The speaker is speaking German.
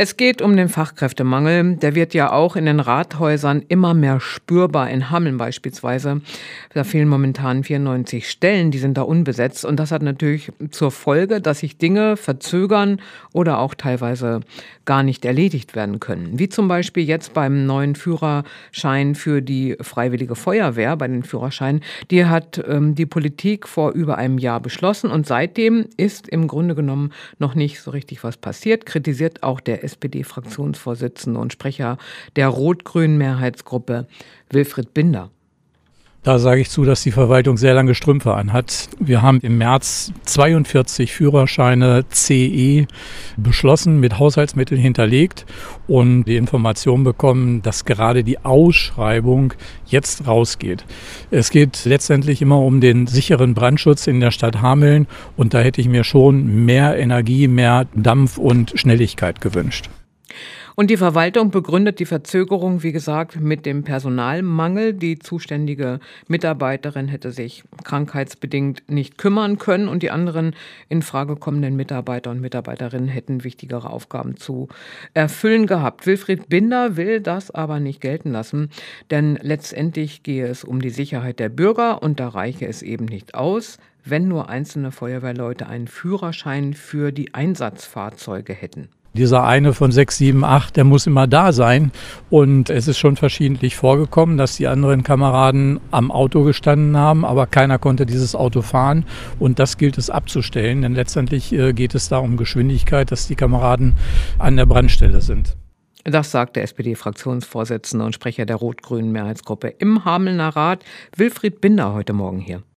Es geht um den Fachkräftemangel. Der wird ja auch in den Rathäusern immer mehr spürbar. In Hameln beispielsweise. Da fehlen momentan 94 Stellen, die sind da unbesetzt. Und das hat natürlich zur Folge, dass sich Dinge verzögern oder auch teilweise gar nicht erledigt werden können. Wie zum Beispiel jetzt beim neuen Führerschein für die Freiwillige Feuerwehr, bei den Führerscheinen. Die hat ähm, die Politik vor über einem Jahr beschlossen und seitdem ist im Grunde genommen noch nicht so richtig was passiert. Kritisiert auch der SPD-Fraktionsvorsitzende und Sprecher der rot-grünen Mehrheitsgruppe Wilfried Binder. Da sage ich zu, dass die Verwaltung sehr lange Strümpfe anhat. Wir haben im März 42 Führerscheine CE beschlossen, mit Haushaltsmitteln hinterlegt und die Information bekommen, dass gerade die Ausschreibung jetzt rausgeht. Es geht letztendlich immer um den sicheren Brandschutz in der Stadt Hameln und da hätte ich mir schon mehr Energie, mehr Dampf und Schnelligkeit gewünscht. Und die Verwaltung begründet die Verzögerung, wie gesagt, mit dem Personalmangel. Die zuständige Mitarbeiterin hätte sich krankheitsbedingt nicht kümmern können und die anderen in Frage kommenden Mitarbeiter und Mitarbeiterinnen hätten wichtigere Aufgaben zu erfüllen gehabt. Wilfried Binder will das aber nicht gelten lassen, denn letztendlich gehe es um die Sicherheit der Bürger und da reiche es eben nicht aus, wenn nur einzelne Feuerwehrleute einen Führerschein für die Einsatzfahrzeuge hätten. Dieser eine von 6, 7, 8, der muss immer da sein. Und es ist schon verschiedentlich vorgekommen, dass die anderen Kameraden am Auto gestanden haben, aber keiner konnte dieses Auto fahren. Und das gilt es abzustellen, denn letztendlich äh, geht es da um Geschwindigkeit, dass die Kameraden an der Brandstelle sind. Das sagt der SPD-Fraktionsvorsitzende und Sprecher der rot-grünen Mehrheitsgruppe im Hamelner Rat, Wilfried Binder, heute Morgen hier.